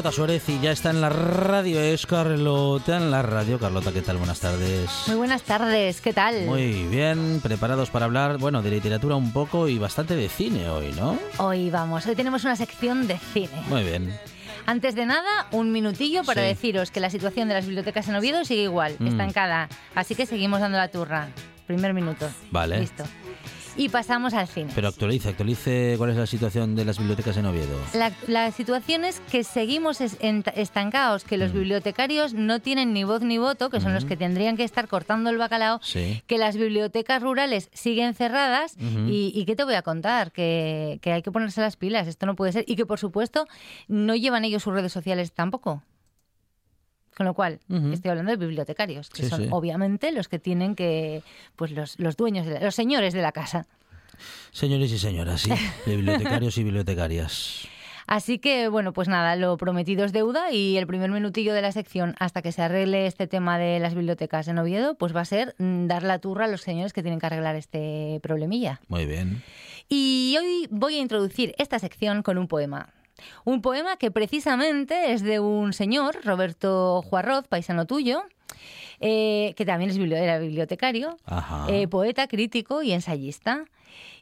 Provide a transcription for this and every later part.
Carlota Suárez y ya está en la radio. Es Carlota en la radio. Carlota, ¿qué tal? Buenas tardes. Muy buenas tardes, ¿qué tal? Muy bien, preparados para hablar, bueno, de literatura un poco y bastante de cine hoy, ¿no? Hoy vamos, hoy tenemos una sección de cine. Muy bien. Antes de nada, un minutillo para deciros que la situación de las bibliotecas en Oviedo sigue igual, mm. estancada. Así que seguimos dando la turra. Primer minuto. Vale. Listo. Y pasamos al cine. Pero actualice, actualice cuál es la situación de las bibliotecas en Oviedo. La, situación es que seguimos estancados, que los mm. bibliotecarios no tienen ni voz ni voto, que son los mm. que tendrían que estar cortando el bacalao, que las bibliotecas rurales siguen cerradas y, ¿qué te voy a contar? Que, que hay que ponerse las pilas, esto no puede ser. Y que, por supuesto, no llevan ellos sus redes sociales tampoco. Con lo cual, estoy hablando de bibliotecarios, que son obviamente los que tienen que, pues los, los dueños, de los señores de la casa. Señores y señoras, sí, bibliotecarios y bibliotecarias. Así que, bueno, pues nada, lo prometido es deuda y el primer minutillo de la sección hasta que se arregle este tema de las bibliotecas en Oviedo, pues va a ser mm, dar la turra a los señores que tienen que arreglar este problemilla. Muy bien. Y hoy voy a introducir esta sección con un poema. Un poema que precisamente es de un señor, Roberto Juarroz, paisano tuyo, eh, que también es era bibliotecario, eh, poeta, crítico y ensayista.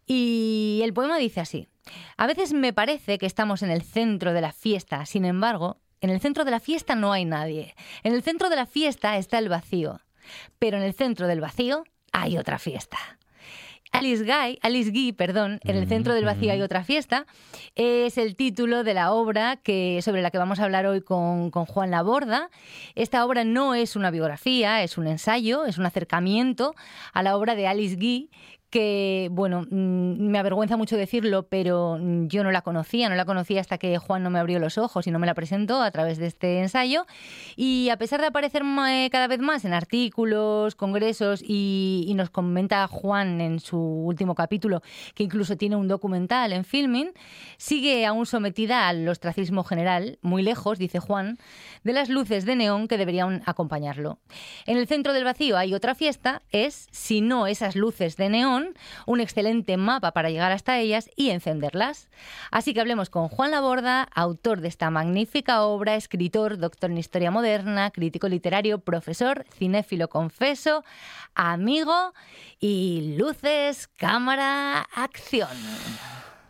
Y el poema dice así, a veces me parece que estamos en el centro de la fiesta, sin embargo, en el centro de la fiesta no hay nadie. En el centro de la fiesta está el vacío, pero en el centro del vacío hay otra fiesta. Alice Guy, Alice Guy, perdón, en el centro del vacío hay otra fiesta, es el título de la obra que, sobre la que vamos a hablar hoy con, con Juan Laborda. Esta obra no es una biografía, es un ensayo, es un acercamiento a la obra de Alice Guy que, bueno, mm, me avergüenza mucho decirlo, pero mm, yo no la conocía, no la conocía hasta que Juan no me abrió los ojos y no me la presentó a través de este ensayo. Y a pesar de aparecer eh, cada vez más en artículos, congresos, y, nos comenta Juan en su último capítulo que incluso tiene un documental en filming, sigue aún sometida al ostracismo general, muy lejos, dice Juan, de las luces de neón que deberían acompañarlo. En el centro del vacío hay otra fiesta, es, si no esas luces de neón, un excelente mapa para llegar hasta ellas y encenderlas. Así que hablemos con Juan Laborda, autor de esta magnífica obra, escritor, doctor en historia moderna, crítico literario, profesor, cinéfilo confeso, amigo y luces, cámara, acción.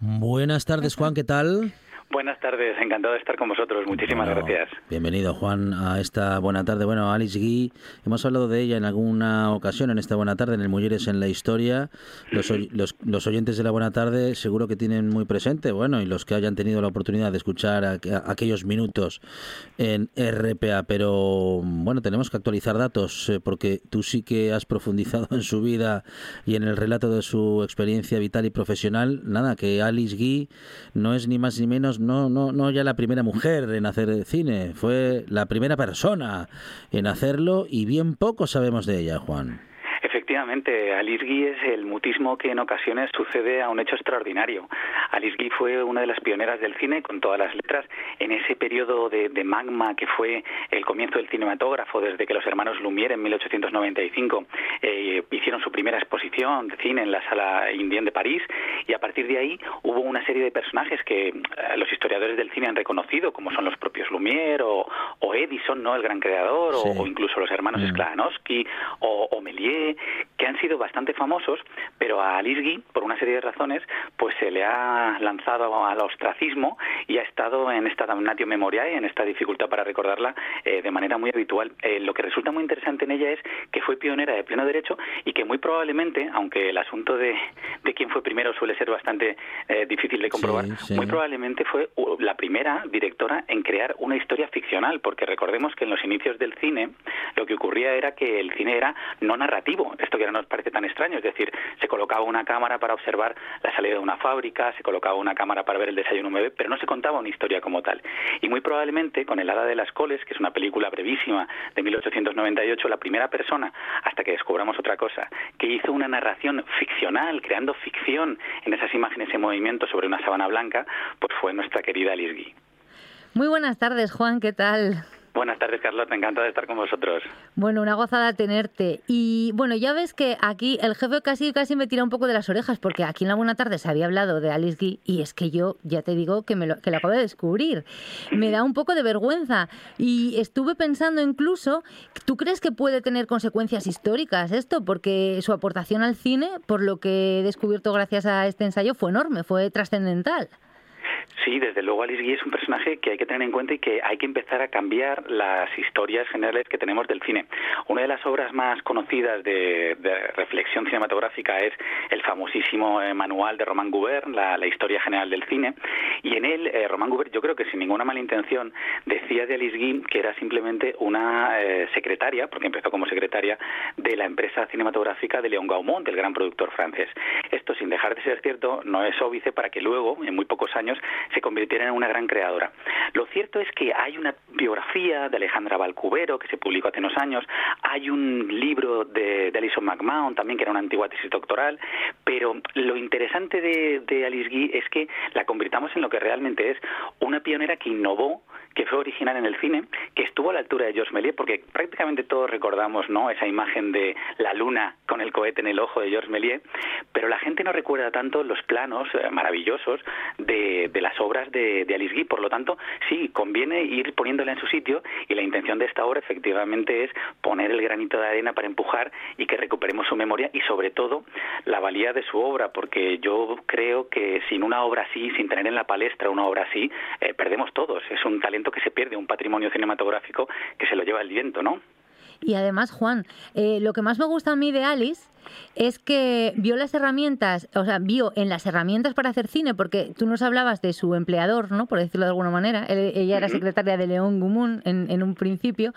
Buenas tardes, Juan, ¿qué tal? Buenas tardes, encantado de estar con vosotros. Muchísimas gracias. Bienvenido, Juan, a esta buena tarde. Bueno, Alice Guy, hemos hablado de ella en alguna ocasión en esta buena tarde, en el Mujeres en la Historia. Los, los, oyentes de la buena tarde seguro que tienen muy presente, bueno, y los que hayan tenido la oportunidad de escuchar aquellos minutos en RPA, pero bueno, tenemos que actualizar datos eh, porque tú sí que has profundizado en su vida y en el relato de su experiencia vital y profesional. Nada, que Alice Guy no es ni más ni menos no, no, no ya la primera mujer en hacer cine, fue la primera persona en hacerlo y bien poco sabemos de ella, Juan Efectivamente, Alice Guy es el mutismo que en ocasiones sucede a un hecho extraordinario. Alice Guy fue una de las pioneras del cine, con todas las letras, en ese periodo de, magma que fue el comienzo del cinematógrafo, desde que los hermanos Lumière en 1895 eh, hicieron su primera exposición de cine en la Sala Indien de París, y a partir de ahí hubo una serie de personajes que eh, los historiadores del cine han reconocido, como son los propios Lumière o, Edison, ¿no? el gran creador, o, incluso los hermanos mm. O, o Méliès, que han sido bastante famosos, pero a Alice Guy, por una serie de razones, pues se le ha lanzado al ostracismo y ha estado en esta damnatio memoriae, en esta dificultad para recordarla eh, de manera muy habitual. Eh, lo que resulta muy interesante en ella es que fue pionera de pleno derecho y que muy probablemente, aunque el asunto de, de quién fue primero suele ser bastante eh, difícil de comprobar, muy probablemente fue la primera directora en crear una historia ficcional, porque recordemos que en los inicios del cine lo que ocurría era que el cine era no narrativo, esto que ahora nos parece tan extraño, es decir, se colocaba una cámara para observar la salida de una fábrica, se colocaba una cámara para ver el desayuno un bebé, pero no se contaba una historia como tal. Y muy probablemente con El Hada de las Coles, que es una película brevísima de 1898, la primera persona, hasta que descubramos otra cosa, que hizo una narración ficcional, creando ficción en esas imágenes en movimiento sobre una sábana blanca, pues fue nuestra querida Alice Guy. Muy buenas tardes, Juan, ¿qué tal? Buenas tardes, Carlos. Me encanta de estar con vosotros. Bueno, una gozada tenerte. Y bueno, ya ves que aquí el jefe casi casi me tira un poco de las orejas, porque aquí en la Buena Tarde se había hablado de Alice Guy y es que yo ya te digo que, me lo, que acabo de descubrir. Me da un poco de vergüenza. Y estuve pensando incluso, ¿tú crees que puede tener consecuencias históricas esto? Porque su aportación al cine, por lo que he descubierto gracias a este ensayo, fue enorme, fue trascendental. Sí, desde luego Alice Guy es un personaje que hay que tener en cuenta y que hay que empezar a cambiar las historias generales que tenemos del cine. Una de las obras más conocidas de, reflexión cinematográfica es el famosísimo eh, manual de Roman Goubert, la, historia general del cine, y en él eh, Goubert, yo creo que sin ninguna mala intención, decía de Alice Guy que era simplemente una eh, secretaria, porque empezó como secretaria de la empresa cinematográfica de León Gaumont, el gran productor francés. Esto, sin dejar de ser cierto, no es óbice para que luego, en muy pocos años, se convirtiera en una gran creadora. Lo cierto es que hay una biografía de Alejandra Valcubero que se publicó hace unos años, hay un libro de, Alison McMahon también que era una antigua tesis doctoral, pero lo interesante de, de Alice Guy es que la convirtamos en lo que realmente es una pionera que innovó que fue original en el cine, que estuvo a la altura de Georges Méliès, porque prácticamente todos recordamos ¿no? esa imagen de la luna con el cohete en el ojo de Georges Méliès, pero la gente no recuerda tanto los planos eh, maravillosos de, obras de, de, Alice Guy. Por lo tanto, sí, conviene ir poniéndola en su sitio y la intención de esta obra efectivamente es poner el granito de arena para empujar y que recuperemos su memoria y sobre todo la valía de su obra, porque yo creo que sin una obra así, sin tener en la palestra una obra así, eh, perdemos todos. Es un talento que se pierde, un patrimonio cinematográfico que se lo lleva el viento, ¿no? Y además, Juan, eh, lo que más me gusta a mí de Alice es que vio las herramientas, o sea, vio en las herramientas para hacer cine, porque tú nos hablabas de su empleador, ¿no? Por decirlo de alguna manera. ella era secretaria de León Gumún en, en un principio.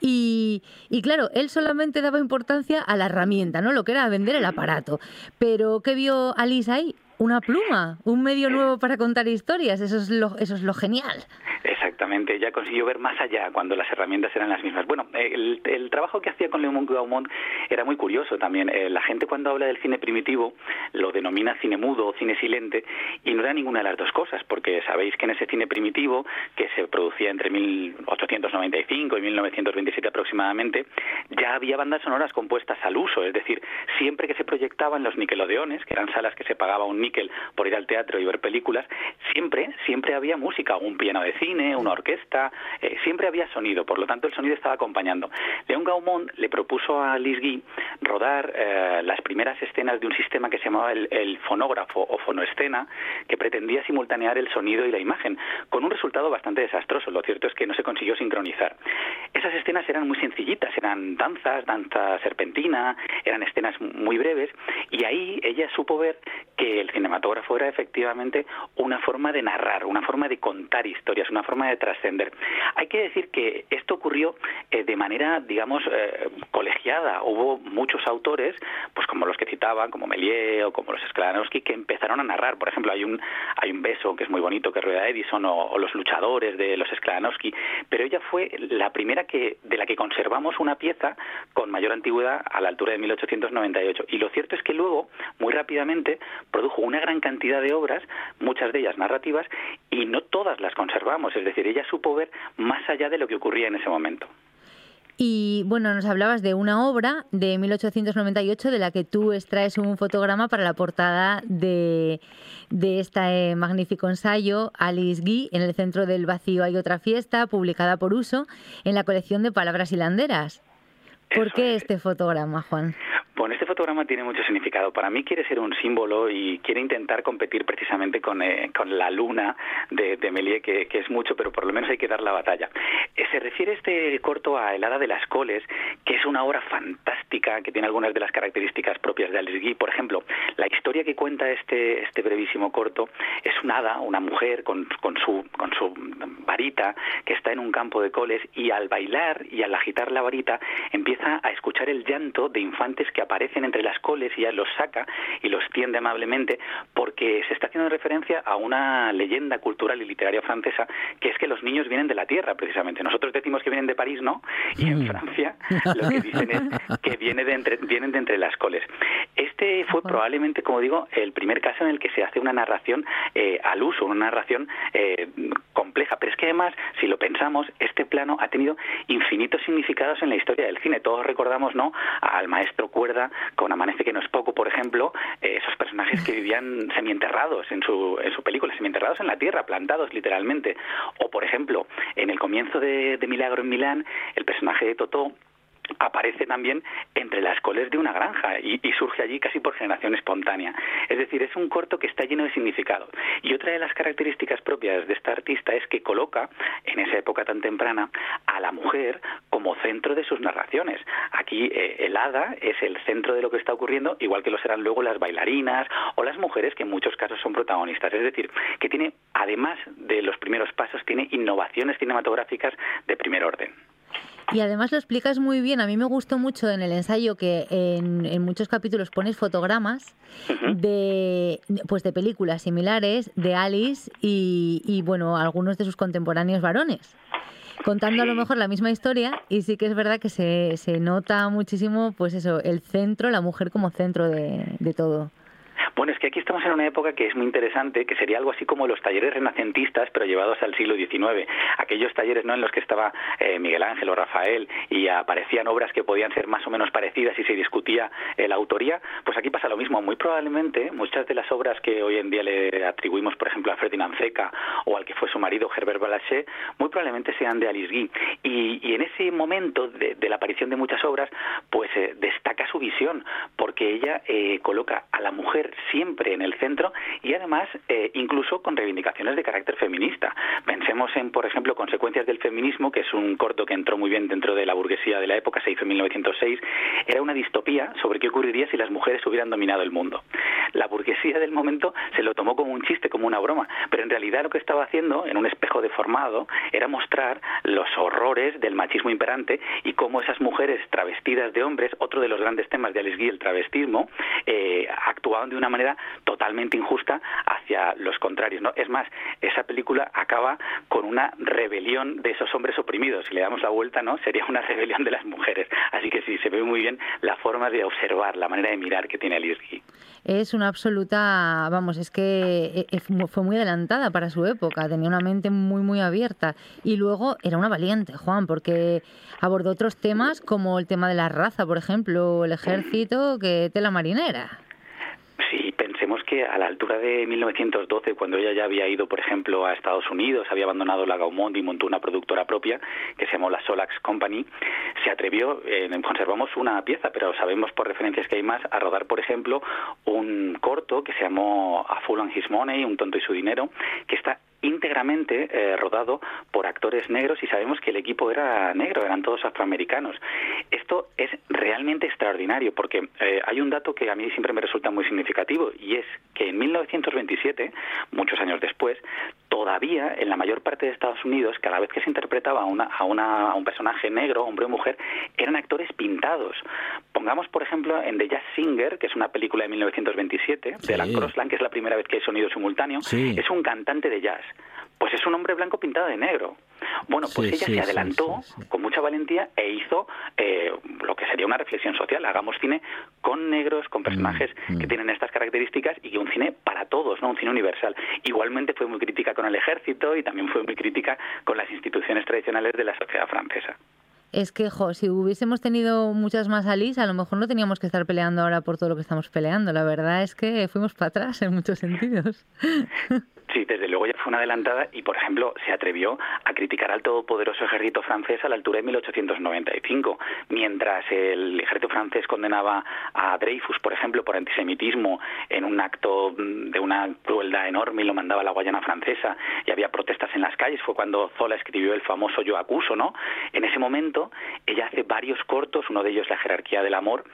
Y, y, claro, él solamente daba importancia a la herramienta, ¿no? Lo que era vender el aparato. Pero ¿qué vio Alice ahí? Una pluma, un medio nuevo para contar historias. Eso es lo, eso es lo genial. Exactamente, ya consiguió ver más allá cuando las herramientas eran las mismas. Bueno, el, trabajo que hacía con León Gaumont era muy curioso también. Eh, la gente cuando habla del cine primitivo lo denomina cine mudo o cine silente y no era ninguna de las dos cosas, porque sabéis que en ese cine primitivo, que se producía entre 1895 y 1927 aproximadamente, ya había bandas sonoras compuestas al uso, es decir, siempre que se proyectaban los Nickelodeones, que eran salas que se pagaba un níquel por ir al teatro y ver películas, siempre, siempre había música, un piano de cine, una orquesta, eh, siempre había sonido, por lo tanto el sonido estaba acompañando. León Gaumont le propuso a Lis Guy rodar eh, las primeras escenas de un sistema que se llamaba el, fonógrafo o fonoescena, que pretendía simultanear el sonido y la imagen, con un resultado bastante desastroso. Lo cierto es que no se consiguió sincronizar. Esas escenas eran muy sencillitas, eran danzas, danza serpentina, eran escenas muy breves, y ahí ella supo ver que el cinematógrafo era efectivamente una forma de narrar, una forma de contar historias, una forma de trascender. Hay que decir que esto ocurrió eh, de manera, digamos, eh, colegiada. Hubo muchos autores, pues como los que citaban, como Méliès o como los Sklanowski, que empezaron a narrar. Por ejemplo, hay un, beso que es muy bonito que rueda Edison o, los luchadores de los Sklanowski, pero ella fue la primera que, de la que conservamos una pieza con mayor antigüedad a la altura de 1898. Y lo cierto es que luego, muy rápidamente, produjo una gran cantidad de obras, muchas de ellas narrativas, y no todas las conservamos. Es decir, ella supo ver más allá de lo que ocurría en ese momento. Y bueno, nos hablabas de una obra de 1898 de la que tú extraes un fotograma para la portada de, de este magnífico ensayo, Alice Guy, en el centro del vacío hay otra fiesta, publicada por uso en la colección de palabras hilanderas. ¿Por qué este fotograma, Juan? Bueno, este fotograma tiene mucho significado. Para mí quiere ser un símbolo y quiere intentar competir precisamente con, eh, con la luna de, de Méliès, que, es mucho, pero por lo menos hay que dar la batalla. Eh, se refiere este corto a Helada de las Coles, que es una obra fantástica que tiene algunas de las características propias de Alice Guy. Por ejemplo, la historia que cuenta este, este brevísimo corto es una hada, una mujer con, con, su, con su varita que está en un campo de coles y al bailar y al agitar la varita empieza a escuchar el llanto de infantes que aparecen entre las coles y ya los saca y los tiende amablemente porque se está haciendo referencia a una leyenda cultural y literaria francesa que es que los niños vienen de la tierra precisamente. Nosotros decimos que vienen de París, ¿no? Y en Francia lo que dicen es que viene de entre, vienen de entre las coles. Este fue probablemente, como digo, el primer caso en el que se hace una narración eh, al uso, una narración eh, compleja. Pero es que además, si lo pensamos, este plano ha tenido infinitos significados en la historia del cine. Todos recordamos, ¿no? Al maestro Cuerda con Amanece que no es poco, por ejemplo, eh, esos personajes que vivían semienterrados en su, en su película, semienterrados en la tierra, plantados literalmente. O, por ejemplo, en el comienzo de, de Milagro en Milán, el personaje de Totó aparece también entre las coles de una granja y, surge allí casi por generación espontánea. Es decir, es un corto que está lleno de significado. Y otra de las características propias de esta artista es que coloca, en esa época tan temprana, a la mujer como centro de sus narraciones. Aquí eh, el hada es el centro de lo que está ocurriendo, igual que lo serán luego las bailarinas o las mujeres, que en muchos casos son protagonistas. Es decir, que tiene, además de los primeros pasos, tiene innovaciones cinematográficas de primer orden. Y además lo explicas muy bien. A mí me gustó mucho en el ensayo que en, muchos capítulos pones fotogramas de, pues de películas similares de Alice y, bueno, algunos de sus contemporáneos varones contando a lo mejor la misma historia y sí que es verdad que se, se nota muchísimo, pues eso, el centro, la mujer como centro de, de todo. Bueno, es que aquí estamos en una época que es muy interesante, que sería algo así como los talleres renacentistas, pero llevados al siglo XIX. Aquellos talleres ¿no? en los que estaba eh, Miguel Ángel o Rafael y aparecían obras que podían ser más o menos parecidas y se discutía eh, la autoría, pues aquí pasa lo mismo. Muy probablemente muchas de las obras que hoy en día le atribuimos, por ejemplo, a Ferdinand Zeca o al que fue su marido Herbert Balachet, muy probablemente sean de Alice Guy. Y, en ese momento de, la aparición de muchas obras, pues eh, destaca su visión, porque ella coloca a la mujer siempre en el centro y además eh, incluso con reivindicaciones de carácter feminista. Pensemos en, por ejemplo, Consecuencias del Feminismo, que es un corto que entró muy bien dentro de la burguesía de la época, se hizo en 1906. Era una distopía sobre qué ocurriría si las mujeres hubieran dominado el mundo. La burguesía del momento se lo tomó como un chiste, como una broma, pero en realidad lo que estaba haciendo, en un espejo deformado, era mostrar los horrores del machismo imperante y cómo esas mujeres travestidas de hombres, otro de los grandes temas de Alice Guy, el travestismo, eh, actuaban de una manera totalmente injusta hacia los contrarios. ¿no? Es más, esa película acaba con una rebelión de esos hombres oprimidos. Si le damos la vuelta, ¿no? sería una rebelión de las mujeres. Así que sí, se ve muy bien la forma de observar, la manera de mirar que tiene Alice Guy. Es una absoluta, vamos, es que eh, fue muy adelantada para su época, tenía una mente muy, muy abierta. Y luego era una valiente, Juan, porque abordó otros temas como el tema de la raza, por ejemplo, el ejército, que tela marinera. Que a la altura de 1912, cuando ella ya había ido, por ejemplo, a Estados Unidos, había abandonado la Gaumont y montó una productora propia que se llamó la Solax Company, se atrevió, eh, conservamos una pieza, pero sabemos por referencias que hay más, a rodar, por ejemplo, un corto que se llamó A Fool and His Money, Un tonto y su dinero, que está íntegramente eh, rodado por actores negros y sabemos que el equipo era negro, eran todos afroamericanos. Esto es realmente extraordinario porque eh, hay un dato que a mí siempre me resulta muy significativo y es que en 1927, muchos años después, todavía en la mayor parte de Estados Unidos, cada vez que se interpretaba a, una, a, una, a un personaje negro, hombre o mujer, eran actores pintados. pongamos, por ejemplo, en The Jazz Singer, que es una película de 1927, de la Crossland, que es la primera vez que hay sonido simultáneo, es un cantante de jazz. Pues es un hombre blanco pintado de negro. Bueno, pues ella se adelantó con mucha valentía e hizo eh, lo que sería una reflexión social. Hagamos cine con negros, con personajes mm, que mm. tienen estas características y un cine para todos, no un cine universal. Igualmente fue muy crítica con el ejército y también fue muy crítica con las instituciones tradicionales de la sociedad francesa. Es que, jo, si hubiésemos tenido muchas más Alice, a lo mejor no teníamos que estar peleando ahora por todo lo que estamos peleando. La verdad es que fuimos para atrás en muchos sentidos. Sí, desde luego ya fue una adelantada y, por ejemplo, se atrevió a criticar al todopoderoso ejército francés a la altura de 1895, mientras el ejército francés condenaba a Dreyfus, por ejemplo, por antisemitismo en un acto de una crueldad enorme y lo mandaba a la Guayana francesa y había protestas en las calles. Fue cuando Zola escribió el famoso Yo acuso, ¿no? En ese momento ella hace varios cortos, uno de ellos La jerarquía del amor,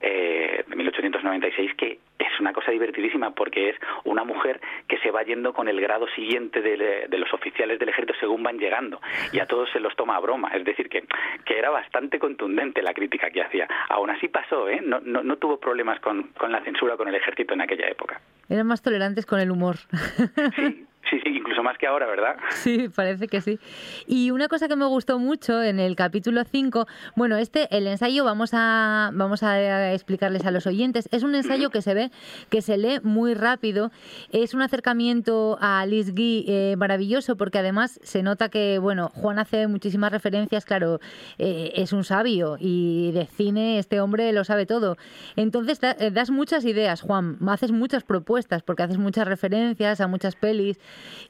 eh, de 1896, que es una cosa divertidísima porque es una mujer que se va yendo con el grado siguiente de, los oficiales del ejército según van llegando y a todos se los toma a broma. Es decir, que, que era bastante contundente la crítica que hacía. Aún así pasó, ¿eh? no, no, no tuvo problemas con, con la censura con el ejército en aquella época. Eran más tolerantes con el humor. Sí, Sí, sí, incluso más que ahora, ¿verdad? Sí, parece que sí. Y una cosa que me gustó mucho en el capítulo 5, bueno, este, el ensayo, vamos a, vamos a explicarles a los oyentes, es un ensayo que se ve, que se lee muy rápido, es un acercamiento a Liz Guy eh, maravilloso, porque además se nota que, bueno, Juan hace muchísimas referencias, claro, eh, es un sabio y de cine este hombre lo sabe todo. Entonces eh, das muchas ideas, Juan, haces muchas propuestas, porque haces muchas referencias a muchas pelis.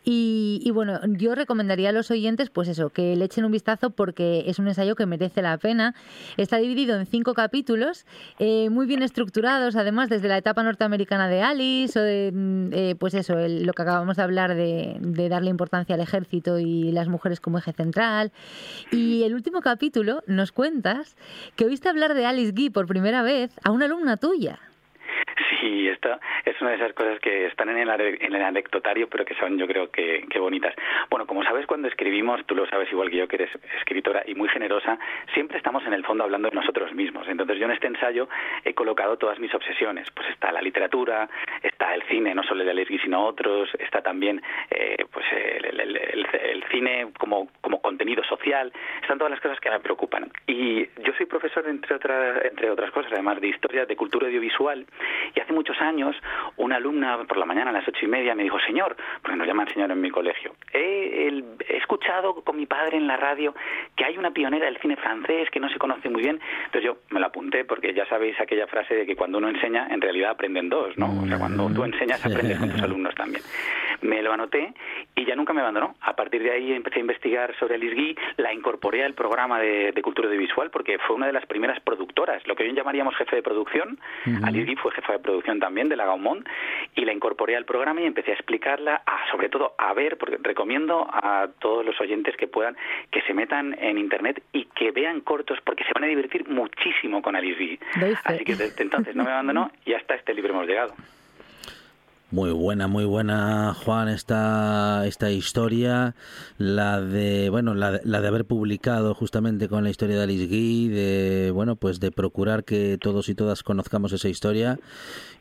Y, bueno, yo recomendaría a los oyentes, pues eso, que le echen un vistazo porque es un ensayo que merece la pena. Está dividido en cinco capítulos, eh, muy bien estructurados, además, desde la etapa norteamericana de Alice, o de, mm, eh, pues eso, lo que acabamos de hablar de, de darle importancia al ejército y las mujeres como eje central. Y el último capítulo nos cuentas que oíste hablar de Alice Guy por primera vez a una alumna tuya. Sí, esta es una de esas cosas que están en el, en el anecdotario, pero que son yo creo que, bonitas. Bueno, como sabes, cuando escribimos, tú lo sabes igual que yo, que eres escritora y muy generosa, siempre estamos en el fondo hablando de nosotros mismos. Entonces yo en este ensayo he colocado todas mis obsesiones. Pues está la literatura, está el cine, no solo el de Lesgui, sino otros, está también eh, pues el, cine como, como contenido social, están todas las cosas que me preocupan. Y yo soy profesor, entre otras, entre otras cosas, además de historia, de cultura audiovisual, y hace muchos años una alumna por la mañana a las ocho y media me dijo, señor, porque nos llaman señor en mi colegio, he, escuchado con mi padre en la radio que hay una pionera del cine francés que no se conoce muy bien. Entonces yo me lo apunté porque ya sabéis aquella frase de que cuando uno enseña, en realidad aprenden dos, ¿no? O sea, cuando tú enseñas, aprendes con tus alumnos también. Me lo anoté y ya nunca me abandonó. A partir de ahí empecé a investigar sobre Alice Guy, la incorporé al programa de, cultura audiovisual porque fue una de las primeras productoras, lo que hoy llamaríamos jefe de producción. Alice Guy fue jefa de producción también de la Gaumont y la incorporé al programa y empecé a explicarla, a, sobre todo a ver, porque recomiendo a todos los oyentes que puedan que se metan en internet y que vean cortos porque se van a divertir muchísimo con Alice Guy. Así que desde entonces no me abandonó y hasta este libro hemos llegado. Muy buena, muy buena, Juan, esta, esta historia, la de, bueno, la, de haber publicado justamente con la historia de Alice Guy, de, bueno, pues de procurar que todos y todas conozcamos esa historia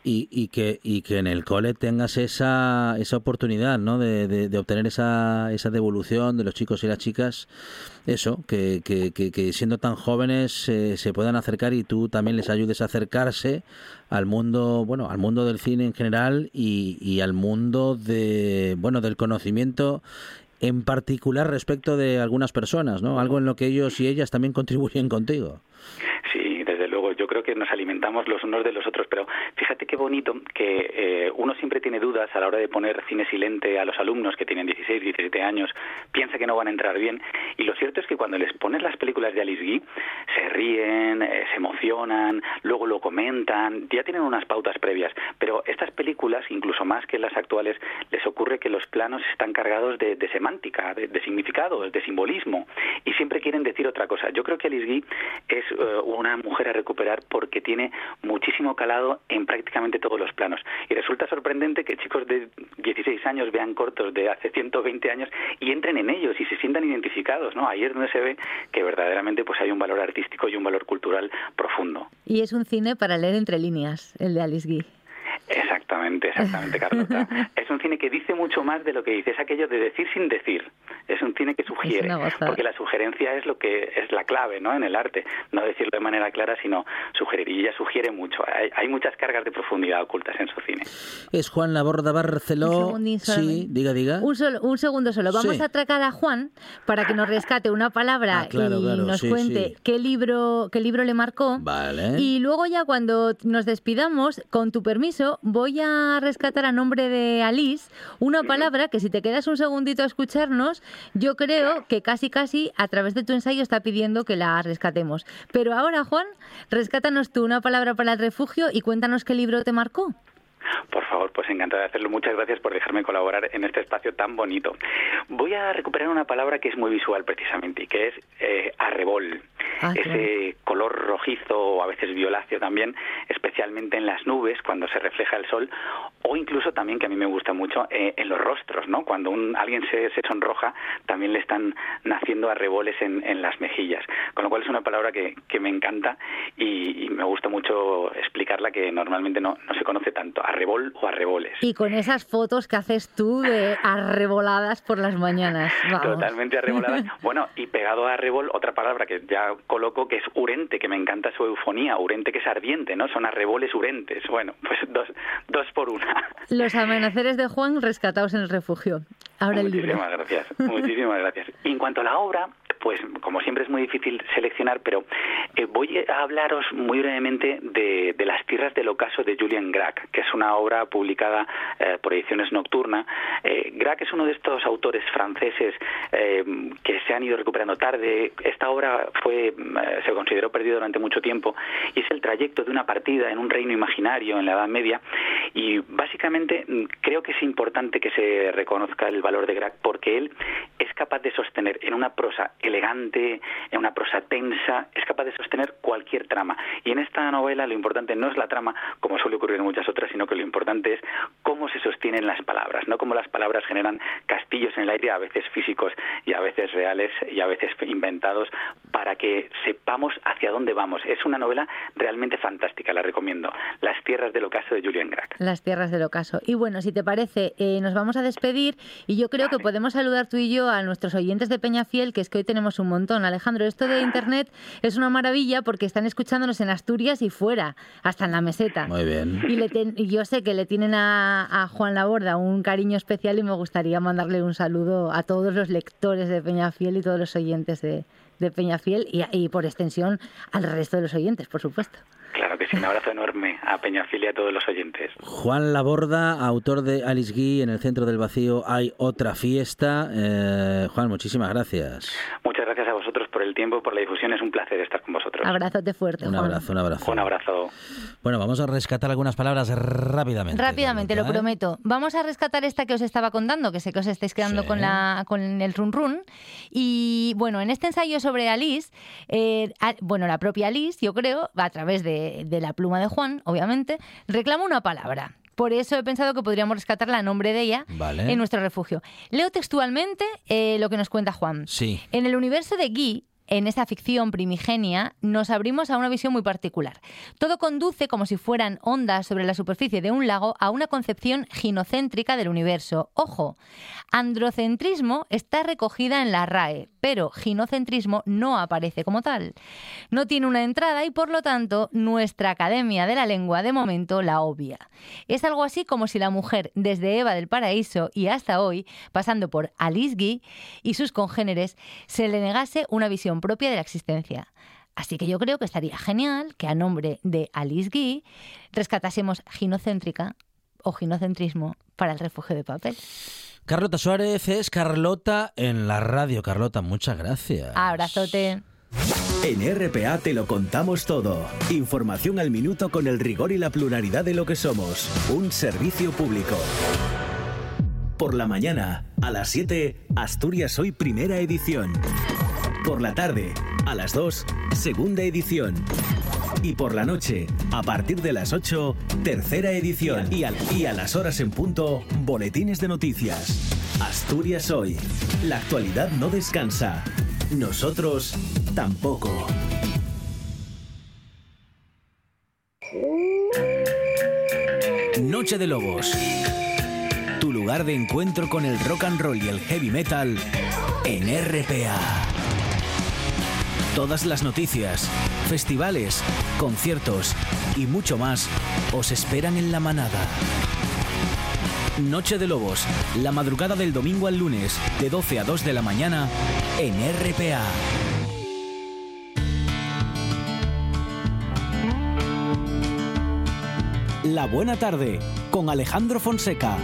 y, y, que, y que en el cole tengas esa, esa oportunidad, ¿no? De, de, obtener esa, esa devolución de los chicos y las chicas, eso, que, que, que, siendo tan jóvenes eh, se puedan acercar y tú también les ayudes a acercarse al mundo, bueno, al mundo del cine en general y, y al mundo de, bueno, del conocimiento en particular respecto de algunas personas, ¿no? Algo en lo que ellos y ellas también contribuyen contigo. Yo creo que nos alimentamos los unos de los otros, pero fíjate qué bonito que eh, uno siempre tiene dudas a la hora de poner cine silente a los alumnos que tienen 16, 17 años, piensa que no van a entrar bien, y lo cierto es que cuando les pones las películas de Alice Guy, se ríen, eh, se emocionan, luego lo comentan, ya tienen unas pautas previas, pero estas películas, incluso más que las actuales, les ocurre que los planos están cargados de, semántica, de, de, significado, de simbolismo, y siempre quieren decir otra cosa. Yo creo que Alice Guy es eh, una mujer recuperar porque tiene muchísimo calado en prácticamente todos los planos. Y resulta sorprendente que chicos de 16 años vean cortos de hace 120 años y entren en ellos y se sientan identificados, ¿no? Ahí es donde se ve que verdaderamente pues hay un valor artístico y un valor cultural profundo. Y es un cine para leer entre líneas, el de Alice Guy. Exactamente, exactamente, Carlota. es un cine que dice mucho más de lo que dice, es aquello de decir sin decir. Es un cine que sugiere, porque la sugerencia es lo que es la clave, ¿no? En el arte, no decirlo de manera clara, sino sugerir. Y ella sugiere mucho. Hay, muchas cargas de profundidad ocultas en su cine. Es Juan Laborda Barceló. Sí, diga, diga. Un, solo, un segundo solo. Vamos a atracar a Juan para que nos rescate una palabra ah, y nos cuente qué libro qué libro le marcó. Vale. Y luego ya cuando nos despidamos, con tu permiso, voy a rescatar a nombre de Alice una palabra que si te quedas un segundito a escucharnos, yo creo que casi casi a través de tu ensayo está pidiendo que la rescatemos. Pero ahora, Juan, rescátanos tú una palabra para el refugio y cuéntanos qué libro te marcó. Por favor, pues encantado de hacerlo. Muchas gracias por dejarme colaborar en este espacio tan bonito. Voy a recuperar una palabra que es muy visual precisamente y que es eh, arrebol. Ah, Ese color rojizo o a veces violáceo también, especialmente en las nubes cuando se refleja el sol o incluso también que a mí me gusta mucho eh, en los rostros, ¿no? Cuando un, alguien se, se, sonroja también le están naciendo arreboles en, en, las mejillas. Con lo cual es una palabra que, que me encanta y, me gusta mucho explicarla que normalmente no, no se conoce tanto arrebol o arreboles. Y con esas fotos que haces tú de arreboladas por las mañanas. Totalmente arreboladas. Bueno, y pegado a arrebol, otra palabra que ya coloco que es urente, que me encanta su eufonía, urente que es ardiente, ¿no? Son arreboles urentes. Bueno, pues dos, dos por una. Los amaneceres de Juan rescatados en el refugio. Ahora el libro. Muchísimas gracias, muchísimas gracias. Y en cuanto a la obra, pues como siempre es muy difícil seleccionar, pero eh, voy a hablaros muy brevemente de, Las tierras del ocaso de Julian Grach, que es una obra publicada eh, por Ediciones Nocturna. Eh, Grach es uno de estos autores franceses que se han ido recuperando tarde. Esta obra fue se consideró perdida durante mucho tiempo y es el trayecto de una partida en un reino imaginario en la Edad Media y básicamente mm, creo que es importante que se reconozca el valor de Grach porque él es capaz de sostener en una prosa elegante, en una prosa tensa, es capaz de sostener cualquier trama. Y en esta novela lo importante no es la trama, como suele ocurrir en muchas otras, sino que lo importante es cómo se sostienen las palabras, no cómo las palabras generan castillos en el aire, a veces físicos y a veces reales y a veces inventados, para que sepamos hacia dónde vamos. Es una novela realmente fantástica, la recomiendo. Las tierras del ocaso de Julian Grach. Las tierras del ocaso. Y bueno, si te parece, eh, nos vamos a despedir y yo creo que podemos saludar tú y yo a nuestros oyentes de Peñafiel, que es que hoy tenemos un montón. Alejandro, esto de Internet es una maravilla porque están escuchándonos en Asturias y fuera, hasta en la meseta. Muy bien. Y, yo sé que le tienen a, Juan Laborda un cariño especial y me gustaría mandarle un saludo a todos los lectores de Peñafiel y todos los oyentes de, Peñafiel y, y por extensión al resto de los oyentes, por supuesto. Claro que sí, un abrazo enorme a Peñafiel y a todos los oyentes. Juan Laborda, autor de Alice Guy, en el centro del vacío hay otra fiesta. Eh, Juan, muchísimas gracias. Muchas gracias vosotros por el tiempo, por la difusión, es un placer estar con vosotros. Abrazote fuerte. Un abrazo, un abrazo. Un abrazo. Bueno, vamos a rescatar algunas palabras rápidamente. Rápidamente, lo ¿eh? prometo. Vamos a rescatar esta que os estaba contando, que sé que os estáis quedando con, la, con el run run. Y bueno, en este ensayo sobre Alice, eh, bueno, la propia Alice, yo creo, a través de de, la pluma de Juan, obviamente, reclama una palabra. Por eso he pensado que podríamos rescatarla a nombre de ella en nuestro refugio. Leo textualmente eh, lo que nos cuenta Juan. Sí. En el universo de Guy, en esa ficción primigenia nos abrimos a una visión muy particular. Todo conduce, como si fueran ondas sobre la superficie de un lago, a una concepción ginocéntrica del universo. Ojo, androcentrismo está recogida en la RAE, pero ginocentrismo no aparece como tal. No tiene una entrada y, por lo tanto, nuestra Academia de la Lengua de momento la obvia. Es algo así como si la mujer, desde Eva del Paraíso y hasta hoy, pasando por Alice Guy y sus congéneres, se le negase una visión propia de la existencia. Así que yo creo que estaría genial que a nombre de Alice Guy rescatásemos ginocéntrica o ginocentrismo para el refugio de papel. Carlota Suárez es Carlota en la radio. Carlota, muchas gracias. Abrazote. En RPA te lo contamos todo. Información al minuto con el rigor y la pluralidad de lo que somos. Un servicio público. Por la mañana, a las 7, Asturias Hoy Primera Edición. Por la tarde, a las 2, segunda edición. Y por la noche, a partir de las 8, tercera edición. Y, a las horas en punto, boletines de noticias. Asturias hoy. La actualidad no descansa. Nosotros tampoco. Noche de Lobos. Tu lugar de encuentro con el rock and roll y el heavy metal en RPA. Todas las noticias, festivales, conciertos y mucho más os esperan en la manada. Noche de Lobos, la madrugada del domingo al lunes, de 12 a 2 de la mañana, en RPA. La Buena Tarde, con Alejandro Fonseca.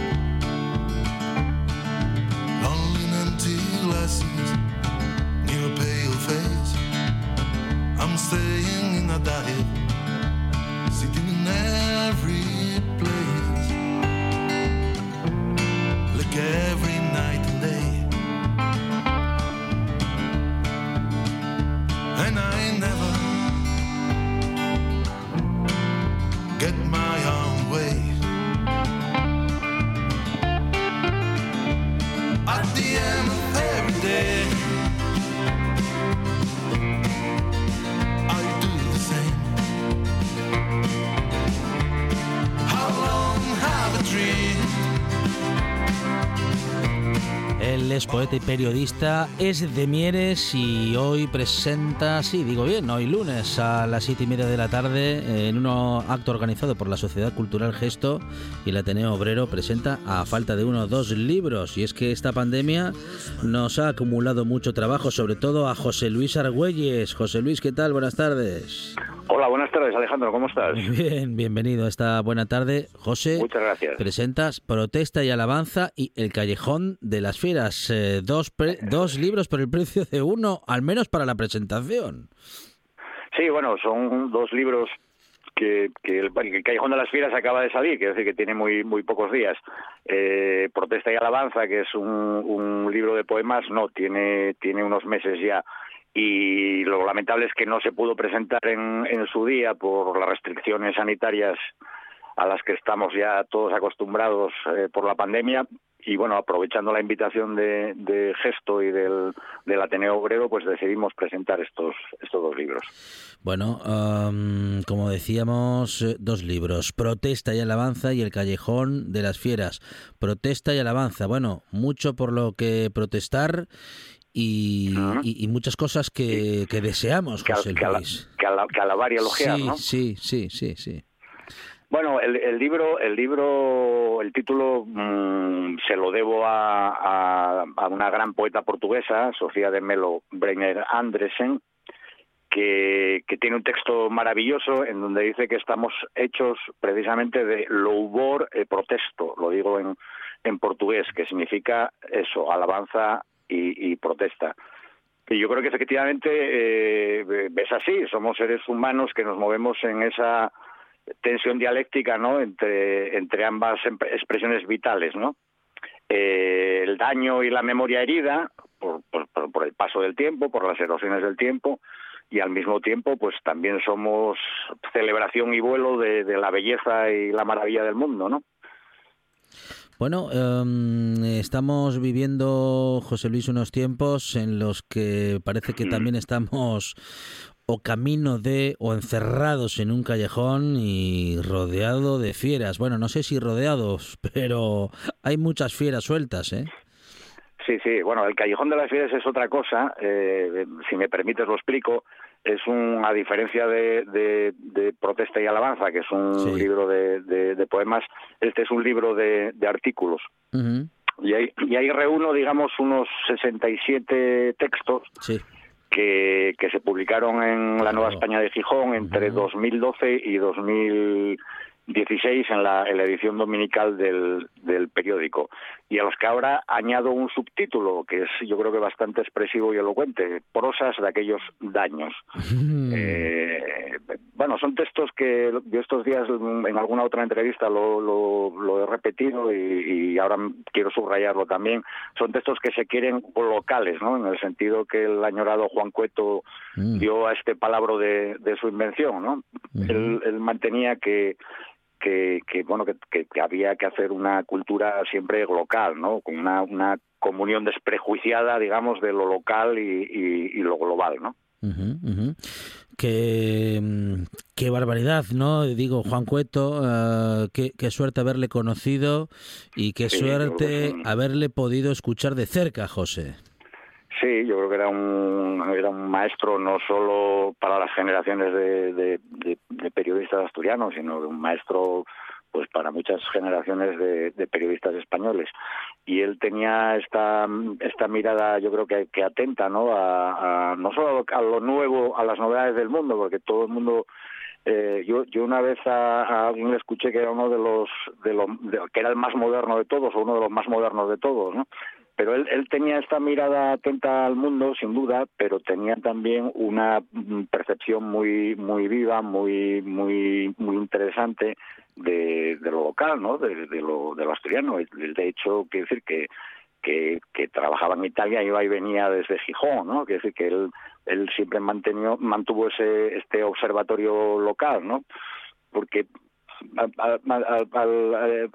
Él es poeta y periodista, es de Mieres y hoy presenta, sí, digo bien, hoy lunes a las siete y media de la tarde en un acto organizado por la Sociedad Cultural Gesto y el Ateneo Obrero presenta a falta de uno dos libros y es que esta pandemia nos ha acumulado mucho trabajo, sobre todo a José Luis Argüelles. José Luis, ¿qué tal? Buenas tardes. Hola, buenas tardes, Alejandro, ¿cómo estás? Muy bien, bienvenido a esta buena tarde. José, Muchas gracias. presentas Protesta y Alabanza y El Callejón de las Fieras. Eh, dos, pre- dos libros por el precio de uno, al menos para la presentación. Sí, bueno, son dos libros que, que el, el Callejón de las Fieras acaba de salir, quiero decir que tiene muy muy pocos días. Eh, Protesta y Alabanza, que es un, un libro de poemas, no, tiene, tiene unos meses ya. Y lo lamentable es que no se pudo presentar en, en su día por las restricciones sanitarias a las que estamos ya todos acostumbrados eh, por la pandemia y bueno, aprovechando la invitación de, de Gesto y del, del Ateneo Obrero, pues decidimos presentar estos, estos dos libros. Bueno, am, como decíamos, eh, dos libros, Protesta y Alabanza y El Callejón de las Fieras. Protesta y Alabanza, bueno, mucho por lo que protestar y, Ujú. y- y muchas cosas que, que deseamos, Que, al- José Luis. que ala- que alabar y elogiar, sí, ¿no? sí, sí, sí, sí. Bueno, el, el libro, el libro, el título mm, se lo debo a, a, a una gran poeta portuguesa, Sofía de Melo Breiner Andresen, que, que tiene un texto maravilloso en donde dice que estamos hechos precisamente de louvor e protesto, lo digo en, en portugués, que significa eso, alabanza y, protesta. Y yo creo que efectivamente eh, es así, somos seres humanos que nos movemos en esa tensión dialéctica no entre entre ambas expresiones vitales no Eh, el daño y la memoria herida por- por el paso del tiempo por las erosiones del tiempo y al mismo tiempo pues también somos celebración y vuelo de, de la belleza y la maravilla del mundo no Bueno, em, estamos viviendo, José Luis, unos tiempos en los que parece que también estamos o camino de o encerrados en un callejón y rodeado de fieras. Bueno, no sé si rodeados, pero hay muchas fieras sueltas, ¿eh? Sí, sí, bueno, el Callejón de las Fieras es otra cosa, eh, si me permites lo explico, es un, a diferencia de, de, de Protesta y Alabanza, que es un Sí. libro de, poemas, este es un libro de, artículos. Y ahí, y ahí reúno, digamos, unos 67 textos Sí. que, que se publicaron en la Nueva Claro. España de Gijón entre Ujú. 2012 y 16 en la, edición dominical del, del, periódico y a los que ahora añado un subtítulo que es yo creo que bastante expresivo y elocuente, prosas de aquellos daños. eh, bueno, son textos que yo estos días en alguna otra entrevista lo, lo, he repetido y, ahora quiero subrayarlo también. Son textos que se quieren locales, ¿no? En el sentido que el añorado Juan Cueto mm. dio a este palabra de, de su invención, ¿no? él mantenía que que, que bueno que, que, había que hacer una cultura siempre local, ¿no? Con una, una comunión desprejuiciada, digamos, de lo local y, y, lo global, ¿no? Qué, qué, barbaridad, ¿no? Digo, Juan Cueto, uh, qué, qué, suerte haberle conocido y qué suerte haberle podido escuchar de cerca, José. Sí, yo creo que era un, era un maestro no solo para las generaciones de, periodistas asturianos, sino un maestro pues para muchas generaciones de, periodistas españoles. Y él tenía esta esta mirada yo creo que, atenta no a, no solo a lo nuevo a las novedades del mundo porque todo el mundo eh, yo yo una vez a, alguien le escuché que era uno de los de los que era el más moderno de todos o uno de los más modernos de todos no pero él, él tenía esta mirada atenta al mundo sin duda pero tenía también una mm, percepción muy muy viva muy muy muy interesante de, lo local no de, de lo de lo asturiano de hecho quiero decir que que, que trabajaba en Italia iba y venía desde Gijón no quiere decir que él él siempre mantenió, mantuvo ese este observatorio local no porque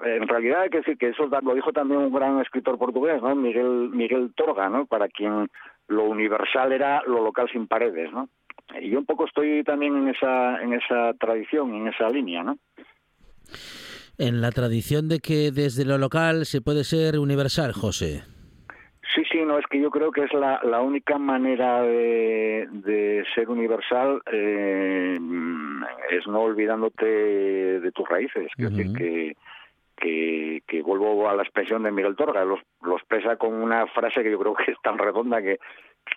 en realidad hay que decir que eso lo dijo también un gran escritor portugués, ¿no? Miguel Miguel Torga, ¿no? Para quien lo universal era lo local sin paredes, ¿no? Y yo un poco estoy también en esa en esa tradición, en esa línea, ¿no? En la tradición de que desde lo local se puede ser universal, José. Sí, sí, no, es que yo creo que es la, la única manera de, de ser universal eh, es no olvidándote de tus raíces. Es decir, que, que, que, vuelvo a la expresión de Miguel Torga, los, los expresa con una frase que yo creo que es tan redonda que,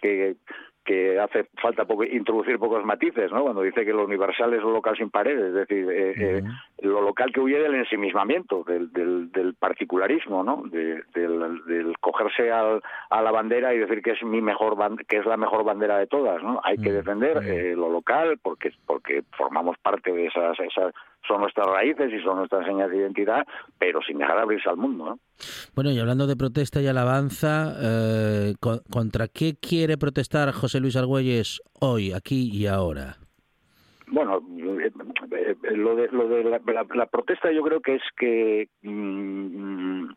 que que hace falta introducir pocos matices, ¿no? Cuando dice que lo universal es lo local sin paredes, es decir, eh, eh, lo local que huye del ensimismamiento, del, del, particularismo, ¿no? del, del, cogerse al, a la bandera y decir que es mi mejor que es la mejor bandera de todas, ¿no? Hay que defender eh, lo local porque porque formamos parte de esas esas son nuestras raíces y son nuestras señas de identidad, pero sin dejar de abrirse al mundo. ¿no? Bueno, y hablando de protesta y alabanza, eh, ¿contra qué quiere protestar José Luis Argüelles hoy, aquí y ahora? Bueno, eh, eh, lo de, lo de la, protesta yo creo que es que mm,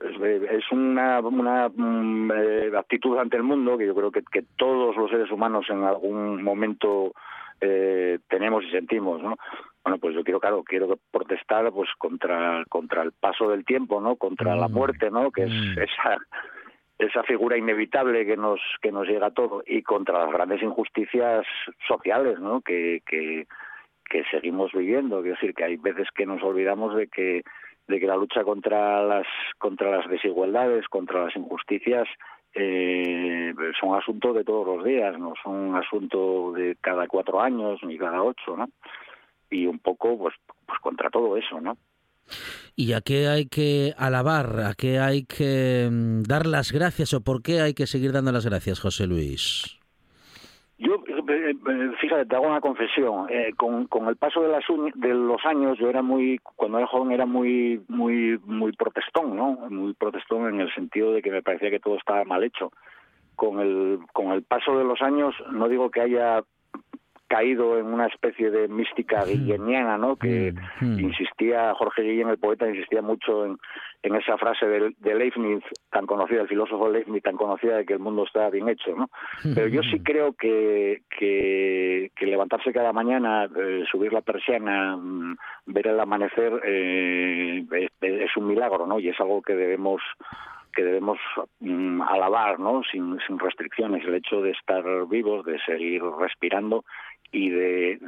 es una, una mm, actitud ante el mundo que yo creo que, que todos los seres humanos en algún momento eh, tenemos y sentimos, ¿no? Bueno, pues yo quiero, claro, quiero protestar pues contra, contra el paso del tiempo, ¿no? Contra la mm. muerte, ¿no? Que es mm. esa esa figura inevitable que nos que nos llega a todo y contra las grandes injusticias sociales. Que, que, seguimos viviendo, es decir, que hay veces que nos olvidamos de que de que la lucha contra las contra las desigualdades, contra las injusticias eh, son asuntos de todos los días, no son un asunto de cada cuatro años ni cada ocho, ¿no? Y un poco, pues, pues contra todo eso, ¿no? ¿Y a qué hay que alabar? ¿A qué hay que mm, dar las gracias o por qué hay que seguir dando las gracias, José Luis? Yo, eh, eh, fíjate, te hago una confesión. Eh, con, el paso de, las, de los años, yo era muy, cuando era joven, era muy, muy, muy protestón, ¿no? Muy protestón en el sentido de que me parecía que todo estaba mal hecho. Con el, con el paso de los años, no digo que haya caído en una especie de mística guilleniana, ¿no? Que insistía, Jorge Guillén, el poeta, insistía mucho en, en esa frase de, de, Leibniz, tan conocida, el filósofo Leibniz, tan conocida de que el mundo está bien hecho, ¿no? Pero yo sí creo que, que, que levantarse cada mañana, eh, subir la persiana, mm, ver el amanecer, eh, es un milagro, ¿no? Y es algo que debemos que debemos mm, alabar, ¿no? Sin, sin restricciones, el hecho de estar vivos, de seguir respirando y de,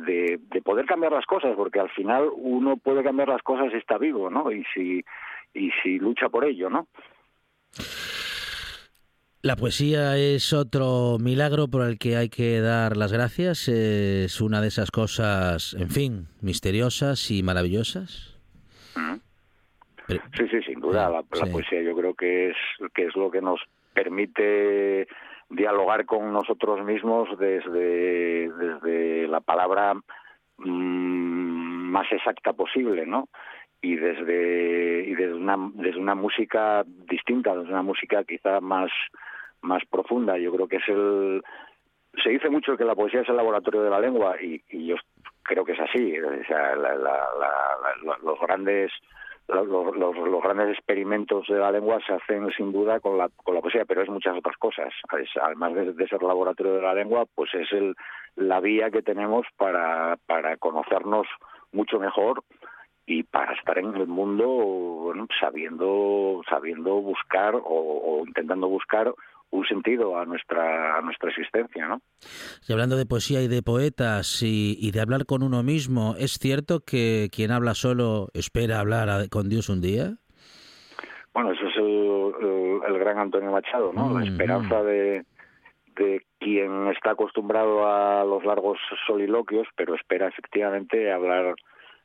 de, poder cambiar las cosas, porque al final uno puede cambiar las cosas si está vivo, ¿no? Y si, y si lucha por ello, ¿no? La poesía es otro milagro por el que hay que dar las gracias. Es una de esas cosas, en fin, misteriosas y maravillosas. sí, sí, sin duda. La, poesía yo creo que es, que es lo que nos permite dialogar con nosotros mismos desde, desde la palabra mm, más exacta posible, ¿no? y desde y desde una desde una música distinta desde una música quizá más más profunda yo creo que es el se dice mucho que la poesía es el laboratorio de la lengua y, yo creo que es así sea, los grandes los, grandes experimentos de la lengua se hacen sin duda con la, con la poesía, pero es muchas otras cosas. además de, ser laboratorio de la lengua, pues es el, la vía que tenemos para, para conocernos mucho mejor y para estar en el mundo sabiendo sabiendo buscar o, intentando buscar un sentido a nuestra a nuestra existencia, ¿no? Y hablando de poesía y de poetas y, de hablar con uno mismo, ¿es cierto que quien habla solo espera hablar con Dios un día? Bueno, eso es el, gran Antonio Machado, ¿no? La mm, esperanza mm. de, de quien está acostumbrado a los largos soliloquios, pero espera efectivamente hablar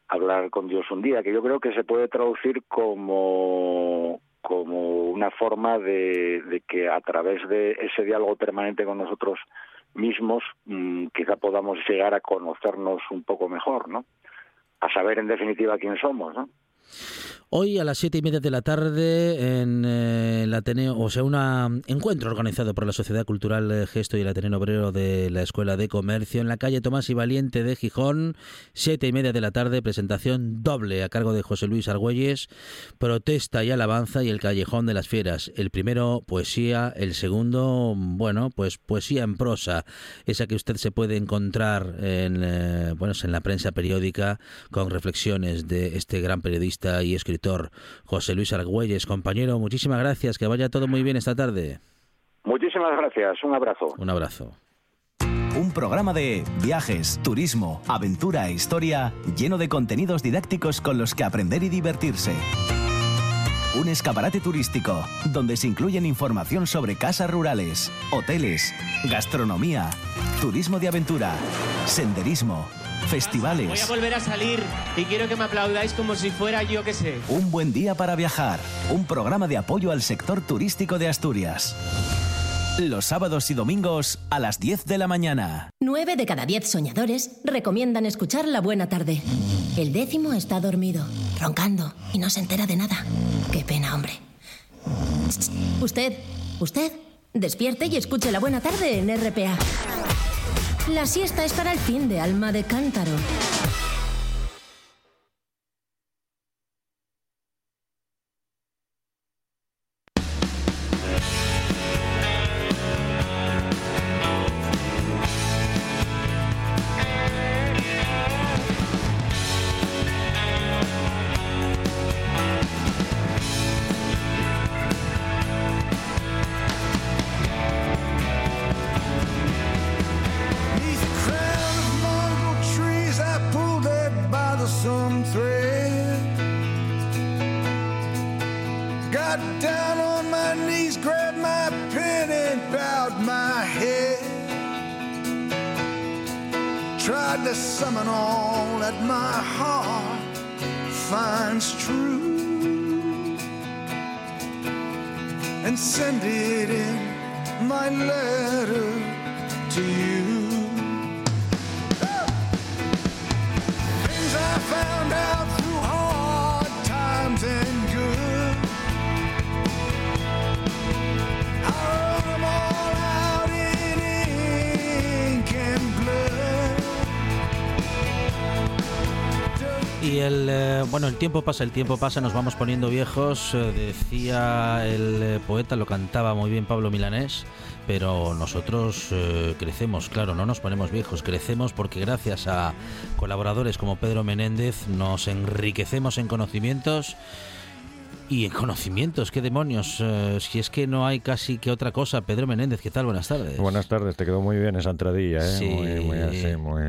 hablar con Dios un día, que yo creo que se puede traducir como como una forma de, que a través de ese diálogo permanente con nosotros mismos mm, quizá podamos llegar a conocernos un poco mejor, ¿no? A saber en definitiva quién somos, ¿no? Hoy a las siete y media de la tarde en eh, el Ateneo, o sea, un encuentro organizado por la Sociedad Cultural eh, Gesto y el Ateneo Obrero de la Escuela de Comercio en la calle Tomás y Valiente de Gijón, siete y media de la tarde, presentación doble a cargo de José Luis Argüelles, protesta y alabanza y el Callejón de las Fieras. El primero, poesía, el segundo, bueno, pues poesía en prosa, esa que usted se puede encontrar en, eh, bueno, en la prensa periódica con reflexiones de este gran periodista y escritor José Luis Argüelles. Compañero, muchísimas gracias, que vaya todo muy bien esta tarde. Muchísimas gracias, un abrazo. Un abrazo. Un programa de viajes, turismo, aventura e historia lleno de contenidos didácticos con los que aprender y divertirse. Un escaparate turístico donde se incluyen información sobre casas rurales, hoteles, gastronomía, turismo de aventura, senderismo, festivales. Voy a volver a salir y quiero que me aplaudáis como si fuera yo que sé. Un buen día para viajar. Un programa de apoyo al sector turístico de Asturias. Los sábados y domingos a las 10 de la mañana. Nueve de cada diez soñadores recomiendan escuchar La Buena Tarde. El décimo está dormido, roncando y no se entera de nada. Qué pena, hombre. Usted, usted, despierte y escuche La Buena Tarde en RPA. La siesta es para el fin de alma de cántaro. Bueno, el tiempo pasa, el tiempo pasa, nos vamos poniendo viejos. Eh, decía el eh, poeta, lo cantaba muy bien Pablo Milanés, pero nosotros eh, crecemos, claro, no nos ponemos viejos, crecemos porque gracias a colaboradores como Pedro Menéndez nos enriquecemos en conocimientos. Y en conocimientos, qué demonios, si es que no hay casi que otra cosa. Pedro Menéndez, ¿qué tal? Buenas tardes. Buenas tardes, te quedó muy bien esa entradilla, ¿eh? Sí. Muy, muy así, muy